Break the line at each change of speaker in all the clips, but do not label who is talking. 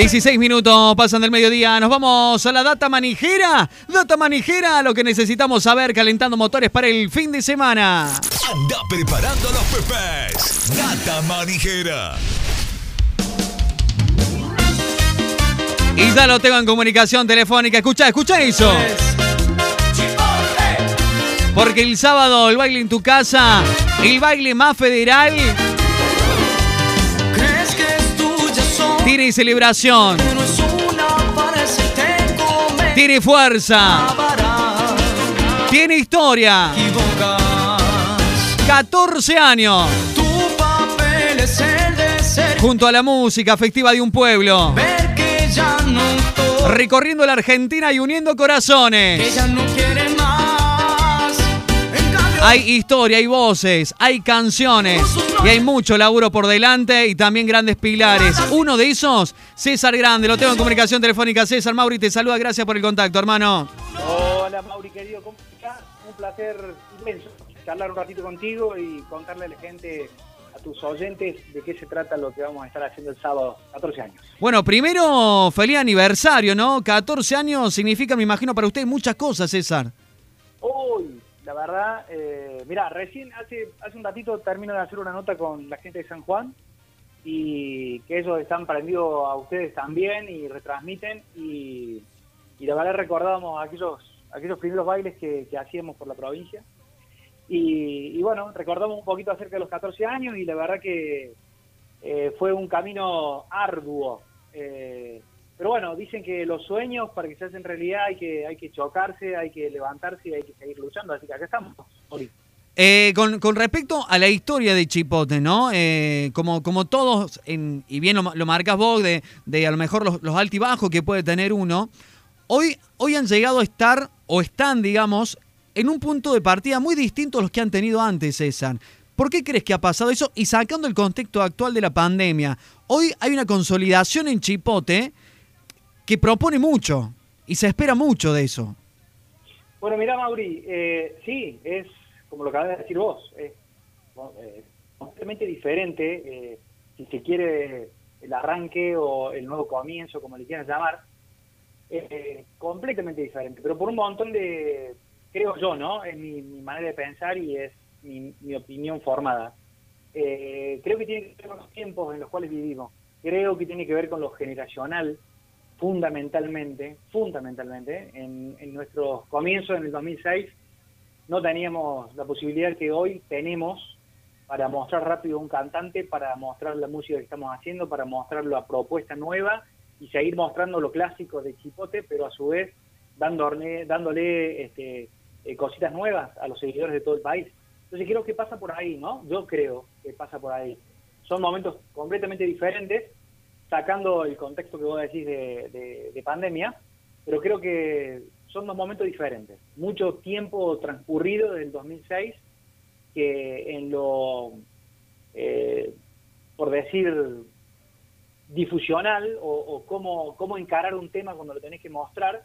16 minutos pasan del mediodía. Nos vamos a la data manijera. Data manijera, lo que necesitamos saber calentando motores para el fin de semana.
Anda preparando los pepes. Data manijera.
Y ya lo tengo en comunicación telefónica. Escucha, escucha eso. Porque el sábado el baile en tu casa, el baile más federal, tiene celebración, tiene fuerza, tiene historia.
equivocar.
14 años. Junto a la música festiva de un pueblo,
ver que ya no estoy,
recorriendo la Argentina y uniendo corazones. Hay historia, hay voces, hay canciones y hay mucho laburo por delante y también grandes pilares. Uno de esos, César Grande, lo tengo en comunicación telefónica. César Mauri te saluda, gracias por el contacto, hermano.
Hola Mauri, querido, ¿cómo estás? Un placer inmenso charlar un ratito contigo y contarle a la gente, a tus oyentes, de qué se trata lo que vamos a estar haciendo el sábado, 14 años.
Bueno, primero, feliz aniversario, ¿no? 14 años significa, me imagino, para usted muchas cosas, César.
La verdad, eh, mira, recién hace, hace un ratito termino de hacer una nota con la gente de San Juan y que ellos están prendidos a ustedes también y retransmiten y, la verdad recordábamos aquellos, aquellos primeros bailes que, hacíamos por la provincia y, y bueno, recordamos un poquito acerca de los 14 años y la verdad que eh, fue un camino arduo. eh, pero bueno, dicen que los sueños para que se hacen realidad hay que, hay que chocarse, hay que levantarse y hay que seguir luchando. Así que acá estamos.
Eh, con, con respecto a la historia de Chipote, ¿no? Eh, como, como todos, en- y bien lo, lo marcas vos, de, de a lo mejor los, los altibajos que puede tener uno, hoy, hoy han llegado a estar, o están, digamos, en un punto de partida muy distinto a los que han tenido antes, César. ¿Por qué crees que ha pasado eso? Y sacando el contexto actual de la pandemia, hoy hay una consolidación en Chipote que propone mucho, y se espera mucho de eso.
Bueno, mira, Mauri, eh, sí, es como lo acabas de decir vos, es eh, completamente diferente, eh, si se quiere, el arranque o el nuevo comienzo, como le quieran llamar, eh, completamente diferente, pero por un montón de, creo yo, ¿no? Es mi, manera de pensar y es mi, mi opinión formada. Eh, creo que tiene que ver con los tiempos en los cuales vivimos, creo que tiene que ver con lo generacional, fundamentalmente, fundamentalmente, en, en nuestros comienzos en el 2006 no teníamos la posibilidad que hoy tenemos para mostrar rápido un cantante, para mostrar la música que estamos haciendo, para mostrar la propuesta nueva y seguir mostrando lo clásico de Chipote, pero a su vez dándole, dándole este, eh, cositas nuevas a los seguidores de todo el país. Entonces creo que pasa por ahí, ¿no? Yo creo que pasa por ahí. Son momentos completamente diferentes, sacando el contexto que vos decís de, de- de pandemia, pero creo que son dos momentos diferentes. Mucho tiempo transcurrido desde el 2006 que en lo, eh, por decir, difusional o, o cómo, cómo encarar un tema cuando lo tenés que mostrar,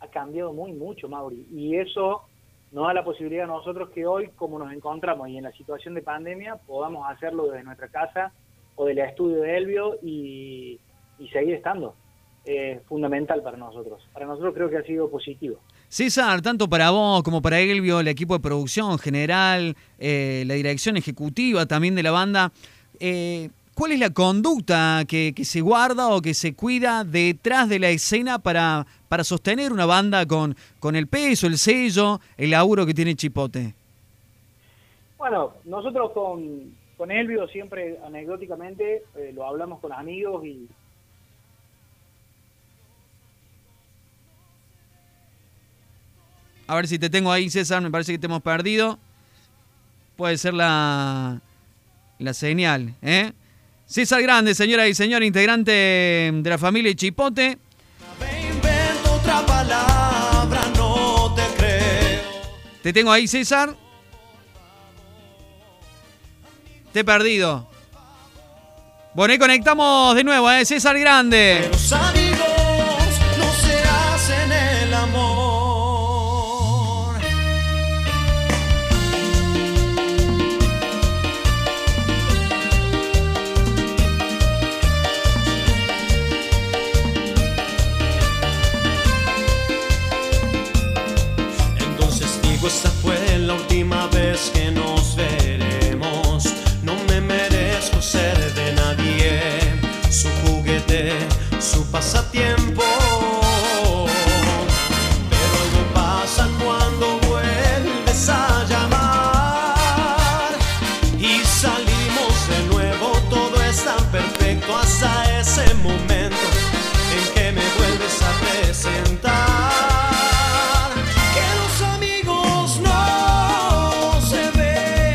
ha cambiado muy mucho, Mauri. Y eso nos da la posibilidad a nosotros que hoy, como nos encontramos y en la situación de pandemia, podamos hacerlo desde nuestra casa o del estudio de Elvio y, y seguir estando. Es fundamental para nosotros. Para nosotros creo que ha sido positivo.
César, tanto para vos como para Elvio, el equipo de producción general, eh, la dirección ejecutiva también de la banda, eh, ¿cuál es la conducta que, que se guarda o que se cuida detrás de la escena para, para sostener una banda con, con el peso, el sello, el laburo que tiene Chipote?
Bueno, nosotros con, con Elvio siempre anecdóticamente eh, lo hablamos con amigos y
A ver si te tengo ahí, César, me parece que te hemos perdido. Puede ser la, la señal, ¿eh? César Grande, señora y señor, integrante de la familia Chipote.
Me invento otra palabra, no te creo.
Te tengo ahí, César. He perdido. Bueno, ahí conectamos de nuevo, ¿eh? César Grande.
Pasatiempo.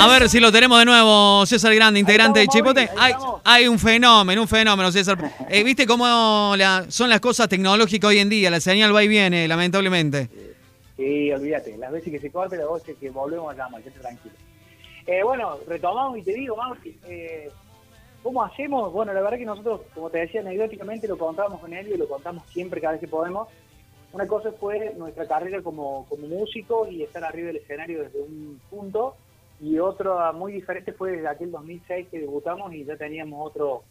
A
ver si lo tenemos de nuevo, César Grande, integrante
estamos,
de Chipote.
Ahí
Hay, hay un fenómeno, un fenómeno, César. Eh, ¿Viste cómo la- son las cosas tecnológicas hoy en día? La señal va y viene, lamentablemente.
Sí, olvídate, las veces que se corte, las veces que volvemos a llamar, quédate tranquilo. Eh, bueno, retomamos y te digo, Mauri, eh, ¿cómo hacemos? Bueno, la verdad que nosotros, como te decía, anecdóticamente lo contábamos con él y lo contamos siempre, cada vez que podemos. Una cosa fue nuestra carrera como, como músico y estar arriba del escenario desde un punto, y otra muy diferente fue desde aquel 2006 que debutamos y ya teníamos otro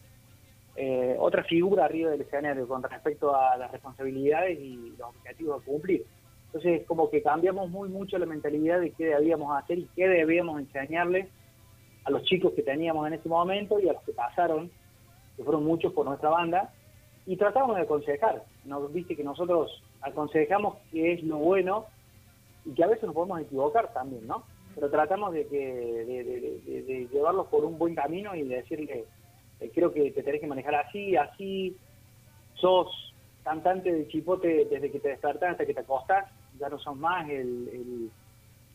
eh, otra figura arriba del escenario con respecto a las responsabilidades y los objetivos a cumplir. Entonces, como que cambiamos muy mucho la mentalidad de qué debíamos hacer y qué debíamos enseñarles a los chicos que teníamos en ese momento y a los que pasaron, que fueron muchos por nuestra banda, y tratamos de aconsejar. Nos viste que nosotros aconsejamos que es lo bueno y que a veces nos podemos equivocar también, ¿no? Pero tratamos de, que, de, de- de- llevarlos por un buen camino y de decirle, eh, creo que te tenés que manejar así, así, sos cantante de chipote desde que te despertás hasta que te acostás, ya no sos más el,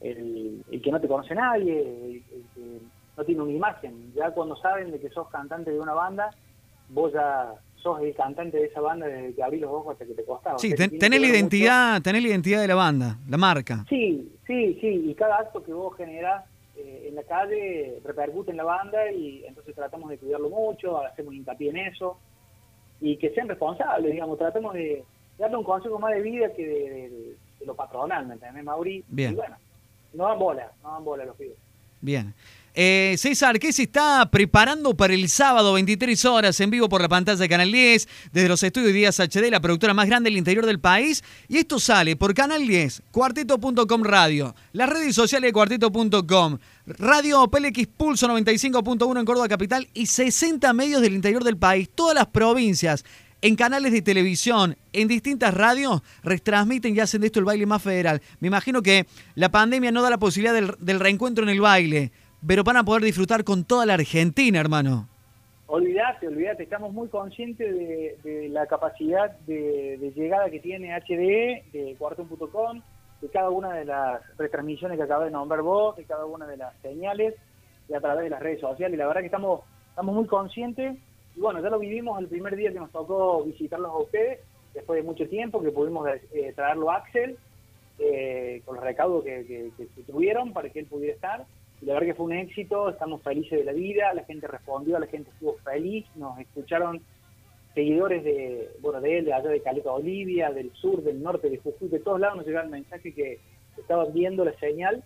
el, el- que no te conoce nadie, el, el que no tiene una imagen. Ya cuando saben de que sos cantante de una banda, vos ya sos el cantante de esa banda desde que abrís los ojos hasta que te acostás. O
Sí,
sea,
ten-
tiene
tenés la
mucho-
identidad, tenés la identidad de la banda, la marca.
Sí, sí, sí, y cada acto que vos generás eh, en la calle repercute en la banda y entonces tratamos de cuidarlo mucho, hacemos hincapié en eso y que sean responsables, digamos, tratemos de darle un consejo más de vida que de, de- de- de lo patronal, ¿me entendés, Mauri?
Bien.
Y bueno, no dan bola, no dan bola los pibes.
Bien. Eh, César, ¿qué se está preparando para el sábado 23 horas en vivo por la pantalla de Canal 10 desde los estudios Díaz HD, la productora más grande del interior del país? Y esto sale por Canal 10, cuarteto.com radio, las redes sociales de cuarteto.com, Radio PLX Pulso 95.1 en Córdoba Capital y 60 medios del interior del país, todas las provincias. En canales de televisión, en distintas radios, retransmiten y hacen de esto el baile más federal. Me imagino que la pandemia no da la posibilidad del, del reencuentro en el baile, pero van a poder disfrutar con toda la Argentina, hermano.
Olvídate, olvídate, estamos muy conscientes de, la capacidad de, llegada que tiene HDE, de cuarto.com, de cada una de las retransmisiones que acabas de nombrar vos, de cada una de las señales y a través de las redes sociales. La verdad que estamos, estamos muy conscientes y bueno, ya lo vivimos el primer día que nos tocó visitarlos a ustedes, después de mucho tiempo que pudimos eh, traerlo a Axel, eh, con los recaudos que tuvieron para que él pudiera estar. La verdad que fue un éxito, estamos felices de la vida, la gente respondió, la gente estuvo feliz, nos escucharon seguidores de, bueno, de él, de allá de Caleta Olivia, del sur, del norte, de Jujuy, de todos lados nos llegaron mensajes que estaban viendo la señal.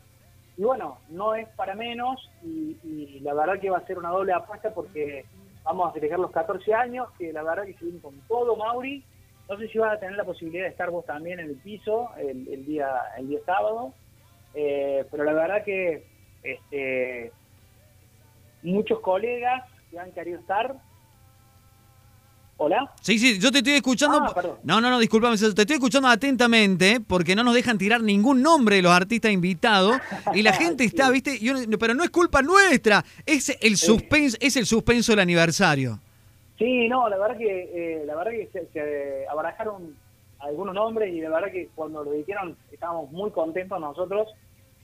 Y bueno, no es para menos y, la verdad que va a ser una doble apuesta porque vamos a festejar los 14 años, que la verdad que se viene con todo, Mauri. No sé si vas a tener la posibilidad de estar vos también en el piso el, el día el día sábado, eh, pero la verdad que este, muchos colegas que han querido estar. Hola.
Sí, sí, yo te estoy escuchando.
Ah, perdón.
no, no, no, discúlpame, te estoy escuchando atentamente porque no nos dejan tirar ningún nombre de los artistas invitados y la gente está, ¿viste? Yo pero no es culpa nuestra, es el suspenso, es el suspenso del aniversario.
Sí, no, la verdad que eh, la verdad que se, se abarajaron algunos nombres y la verdad que cuando lo dijeron estábamos muy contentos nosotros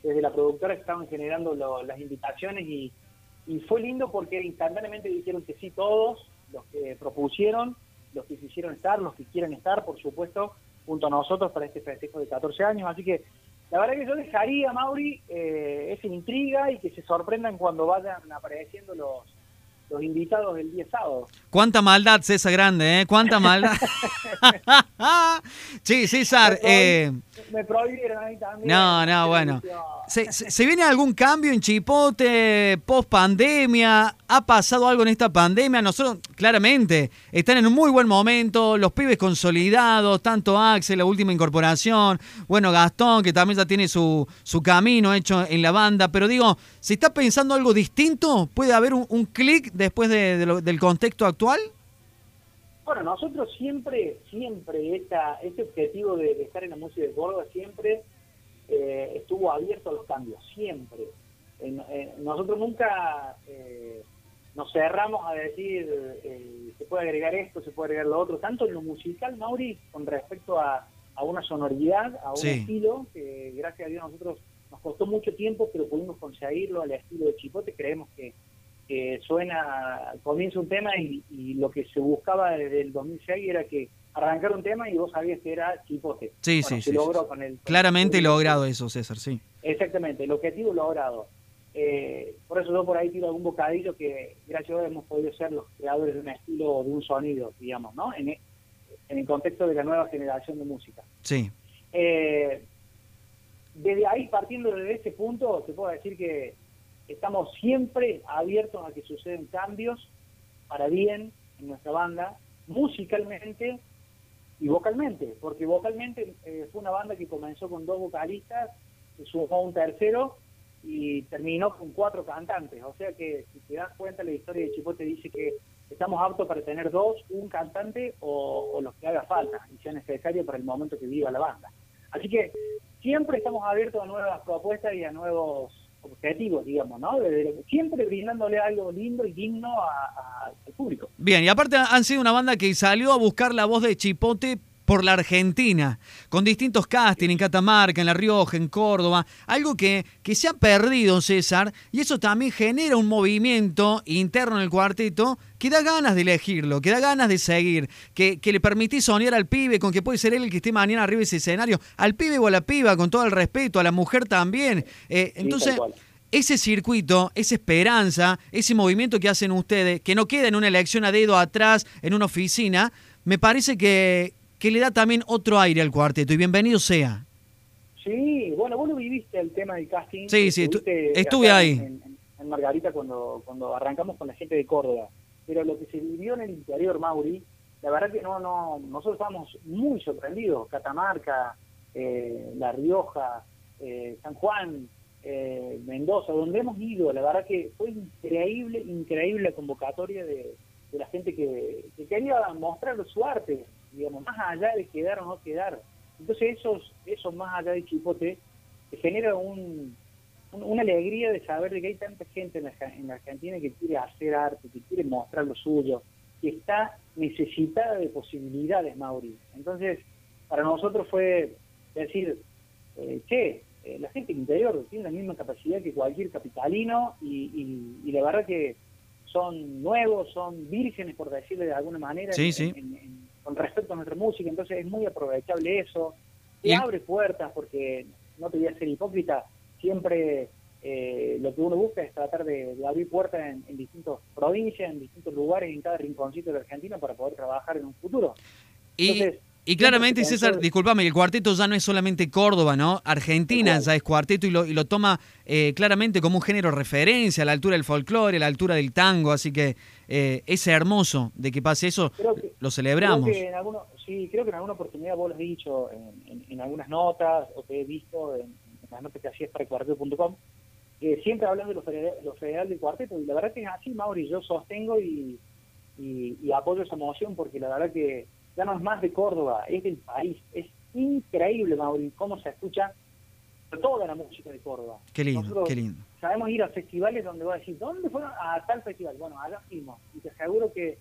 desde la productora estaban generando lo- las invitaciones y, y fue lindo porque instantáneamente dijeron que sí todos los que propusieron, los que quisieron estar, los que quieren estar, por supuesto, junto a nosotros para este festejo de 14 años. Así que la verdad que yo dejaría, Mauri, eh, esa intriga y que se sorprendan cuando vayan apareciendo los, los invitados del día sábado.
Cuánta maldad, César Grande, ¿eh? Cuánta maldad. sí, César.
Me
Eh,
me prohibieron a mí también.
no, no, bueno. ¿Se, se, se viene algún cambio en Chipote post pandemia? ¿Ha pasado algo en esta pandemia? Nosotros, claramente, están en un muy buen momento, los pibes consolidados, tanto Axel, la última incorporación, bueno, Gastón, que también ya tiene su, su camino hecho en la banda, pero digo, ¿se está pensando algo distinto? ¿Puede haber un, clic después del contexto actual?
Bueno, nosotros siempre, siempre, este objetivo de, estar en la música de Córdoba siempre eh, estuvo abierto a los cambios, siempre. Eh, nosotros nunca eh, nos cerramos a decir eh, se puede agregar esto, se puede agregar lo otro, tanto en lo musical, Mauri, con respecto a, a una sonoridad, a un
Sí.
estilo, que gracias a Dios nosotros nos costó mucho tiempo, pero pudimos conseguirlo al estilo de Chipote, creemos que, que suena, comienza un tema y, y lo que se buscaba desde el 2006 era que arrancar un tema y vos sabías que era Chipote.
Sí,
Bueno,
sí,
se
sí,
logró
sí.
con el... con
Claramente
el-
logrado eso, César, sí.
Exactamente, el objetivo logrado. Eh, por eso yo por ahí tiro algún bocadillo que gracias a Dios hemos podido ser los creadores de un estilo o de un sonido, digamos, ¿no? En, e- en el contexto de la nueva generación de música.
Sí.
Eh, desde ahí, partiendo desde ese punto, te puedo decir que estamos siempre abiertos a que suceden cambios para bien en nuestra banda, musicalmente y vocalmente, porque vocalmente eh, fue una banda que comenzó con dos vocalistas, se sumó un tercero y terminó con cuatro cantantes. O sea que si te das cuenta, la historia de Chipote dice que estamos aptos para tener dos, un cantante o, los que haga falta y sea necesario para el momento que viva la banda. Así que siempre estamos abiertos a nuevas propuestas y a nuevos objetivos, digamos, ¿no? Siempre brindándole algo lindo y digno a- al público.
Bien, y aparte han sido una banda que salió a buscar la voz de Chipote por la Argentina, con distintos castings en Catamarca, en La Rioja, en Córdoba, algo que, que se ha perdido, César, y eso también genera un movimiento interno en el cuarteto que da ganas de elegirlo, que da ganas de seguir, que, que le permitís soñar al pibe con que puede ser él el que esté mañana arriba de ese escenario, al pibe o a la piba, con todo el respeto, a la mujer también. Eh, entonces, ese circuito, esa esperanza, ese movimiento que hacen ustedes, que no queda en una elección a dedo atrás en una oficina, me parece que, que le da también otro aire al cuarteto y bienvenido sea.
Sí, bueno, vos lo viviste el tema del casting.
Sí, sí, estuve ahí.
En Margarita cuando, cuando arrancamos con la gente de Córdoba. Pero lo que se vivió en el interior, Mauri, la verdad que no, no, nosotros estábamos muy sorprendidos. Catamarca, eh, La Rioja, eh, San Juan, eh, Mendoza, donde hemos ido, la verdad que fue increíble, increíble la convocatoria de, de la gente que, que quería mostrar su arte, digamos, más allá de quedar o no quedar. Entonces esos, esos más allá de Chipote, te genera un, un- una alegría de saber de que hay tanta gente en la, en la Argentina que quiere hacer arte, que quiere mostrar lo suyo, que está necesitada de posibilidades, Mauri. Entonces, para nosotros fue decir, eh, che, eh, la gente interior tiene la misma capacidad que cualquier capitalino y, y- y la verdad que son nuevos, son vírgenes, por decirlo de alguna manera,
Sí,
en-
sí.
en- en- con respecto a nuestra música, entonces es muy aprovechable eso.
Y
abre puertas, porque no te voy a ser hipócrita, siempre eh, lo que uno busca es tratar de, de abrir puertas en, en distintas provincias, en distintos lugares, en cada rinconcito de Argentina para poder trabajar en un futuro. Entonces,
y claramente,
siempre se
César, discúlpame, el cuarteto ya no es solamente Córdoba, ¿no? Argentina ya es cuarteto y lo, y lo toma eh, claramente como un género referencia, a la altura del folclore, a la altura del tango, así que eh, es hermoso de que pase eso,
que-
lo celebramos.
Creo que en alguno, sí, creo que en alguna oportunidad vos lo has dicho en, en- en algunas notas o te he visto en, en las notas que hacías para cuarteto.com, que siempre hablan de lo federal, lo federal del cuarteto y la verdad que es así, Mauri, yo sostengo y, y, y apoyo esa moción porque la verdad que ya no es más de Córdoba, es del país, es increíble, Mauri, cómo se escucha toda la música de Córdoba.
Qué lindo,
Nosotros
qué lindo.
sabemos ir a festivales donde vas a decir, ¿dónde fueron? A tal festival. Bueno, allá fuimos. Y te aseguro que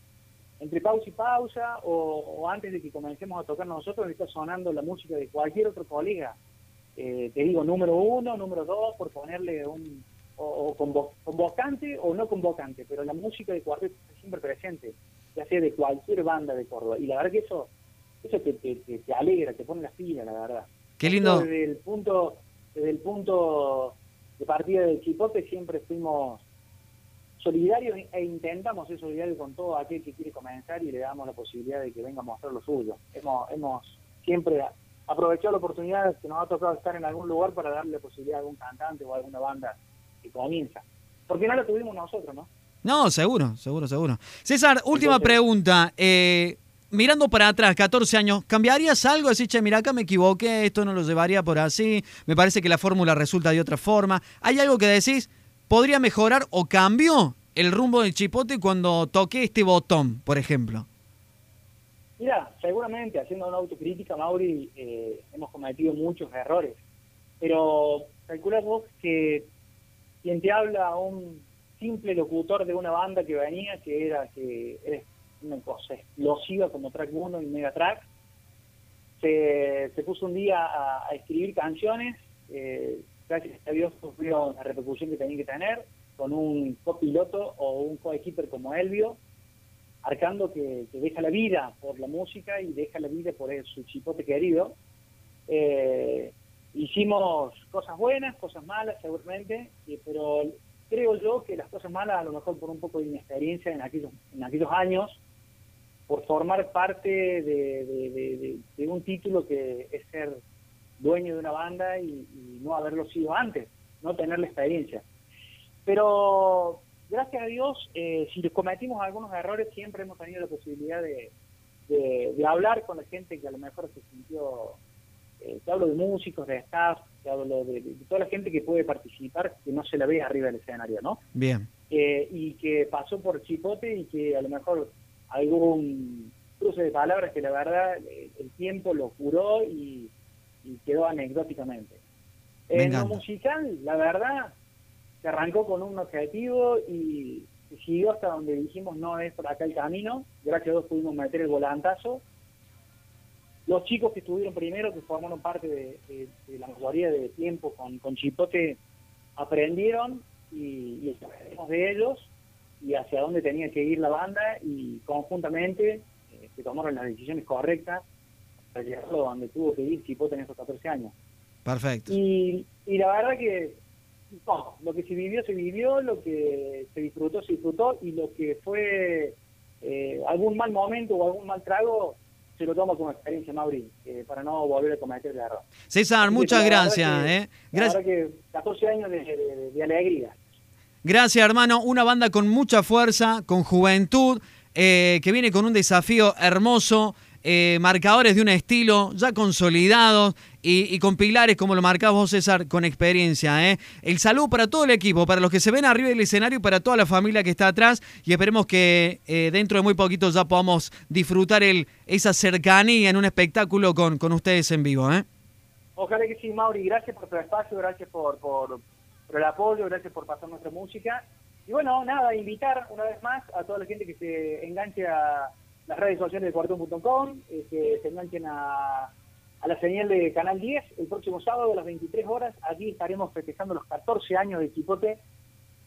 entre pausa y pausa, o, o antes de que comencemos a tocar nosotros, está sonando la música de cualquier otro colega. Eh, te digo, número uno, número dos, por ponerle un. o, o convo- convocante o no convocante, pero la música de cuarteto está siempre presente, ya sea de cualquier banda de Córdoba. Y la verdad que eso eso te, te, te- te alegra, te pone las pilas, la verdad.
Qué lindo.
Desde el punto, desde el punto de partida del Chipote siempre fuimos solidarios e intentamos ser solidarios con todo aquel que quiere comenzar y le damos la posibilidad de que venga a mostrar lo suyo. Hemos, hemos siempre aprovechado la oportunidad que nos ha tocado estar en algún lugar para darle la posibilidad a algún cantante o a alguna banda que comienza. Porque no la tuvimos nosotros, ¿no?
No, seguro, seguro, seguro. César, última
Entonces-
pregunta. Eh, mirando para atrás, 14 años, ¿cambiarías algo? Decir, che, mira, acá me equivoqué, esto no lo llevaría por así, me parece que la fórmula resulta de otra forma. ¿Hay algo que decís, podría mejorar o cambió el rumbo del chipote cuando toqué este botón, por ejemplo?
Mira, seguramente haciendo una autocrítica, Mauri, eh, hemos cometido muchos errores, pero calcula vos que quien te habla, un simple locutor de una banda que venía, que era que es una cosa explosiva como Track 1 y Mega Track, se, puso un día a, escribir canciones, eh, gracias a Dios sufrió la repercusión que tenía que tener, con un copiloto o un coequiper como Elvio, Arcando que, que, deja la vida por la música y deja la vida por el, su chipote querido. Eh, hicimos cosas buenas, cosas malas seguramente, eh, pero creo yo que las cosas malas a lo mejor por un poco de inexperiencia en aquellos, en aquellos años, por formar parte de, un título que es ser dueño de una banda y, y no haberlo sido antes, no tener la experiencia. Pero gracias a Dios, eh, si cometimos algunos errores, siempre hemos tenido la posibilidad de hablar con la gente que a lo mejor se sintió, eh, te hablo de músicos, de staff, te hablo de, de, toda la gente que puede participar, que no se la ve arriba del escenario, ¿no?
Bien.
Eh, y que pasó por chipote y que a lo mejor algún cruce de palabras que la verdad el tiempo lo curó y, y quedó anecdóticamente. En lo musical, la verdad, se arrancó con un objetivo y siguió hasta donde dijimos no es por acá el camino. Gracias a Dios pudimos meter el volantazo. Los chicos que estuvieron primero, que formaron parte de, de, de la mayoría de tiempo con, con Chipote, aprendieron y, y de ellos y hacia dónde tenía que ir la banda y conjuntamente eh, se tomaron las decisiones correctas para llegarlo donde tuvo que ir Chipote en esos 14 años.
Perfecto.
Y, y la verdad que no, lo que se vivió, se vivió, lo que se disfrutó, se disfrutó, y lo que fue eh, algún mal momento o algún mal trago, se lo tomo como experiencia, Mauri, eh, para no volver a cometer el error.
César,
Así
muchas gracias.
que-
eh. Gracias.
que 14 años de, de- de alegría.
Gracias, hermano. Una banda con mucha fuerza, con juventud, eh, que viene con un desafío hermoso, eh, marcadores de un estilo ya consolidados y, con pilares, como lo marcabas vos, César, con experiencia. ¿eh? El saludo para todo el equipo, para los que se ven arriba del escenario y para toda la familia que está atrás. Y esperemos que eh, dentro de muy poquito ya podamos disfrutar esa cercanía en un espectáculo con, con ustedes en vivo.
Ojalá que sí, Mauri, gracias por tu espacio, gracias por, por el apoyo, gracias por pasar nuestra música. Y bueno, nada, invitar una vez más a toda la gente que se enganche a las redes sociales de cuartón.com, eh, que se enganchen a, a la señal de Canal 10 el próximo sábado a las 23 horas. Allí estaremos festejando los 14 años de Chipote,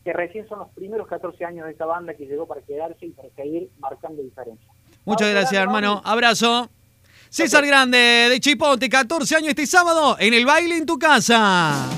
que recién son los primeros 14 años de esta banda que llegó para quedarse y para seguir marcando diferencia.
Muchas gracias, hermano. Abrazo. César Grande de Chipote, 14 años este sábado en el baile en tu casa.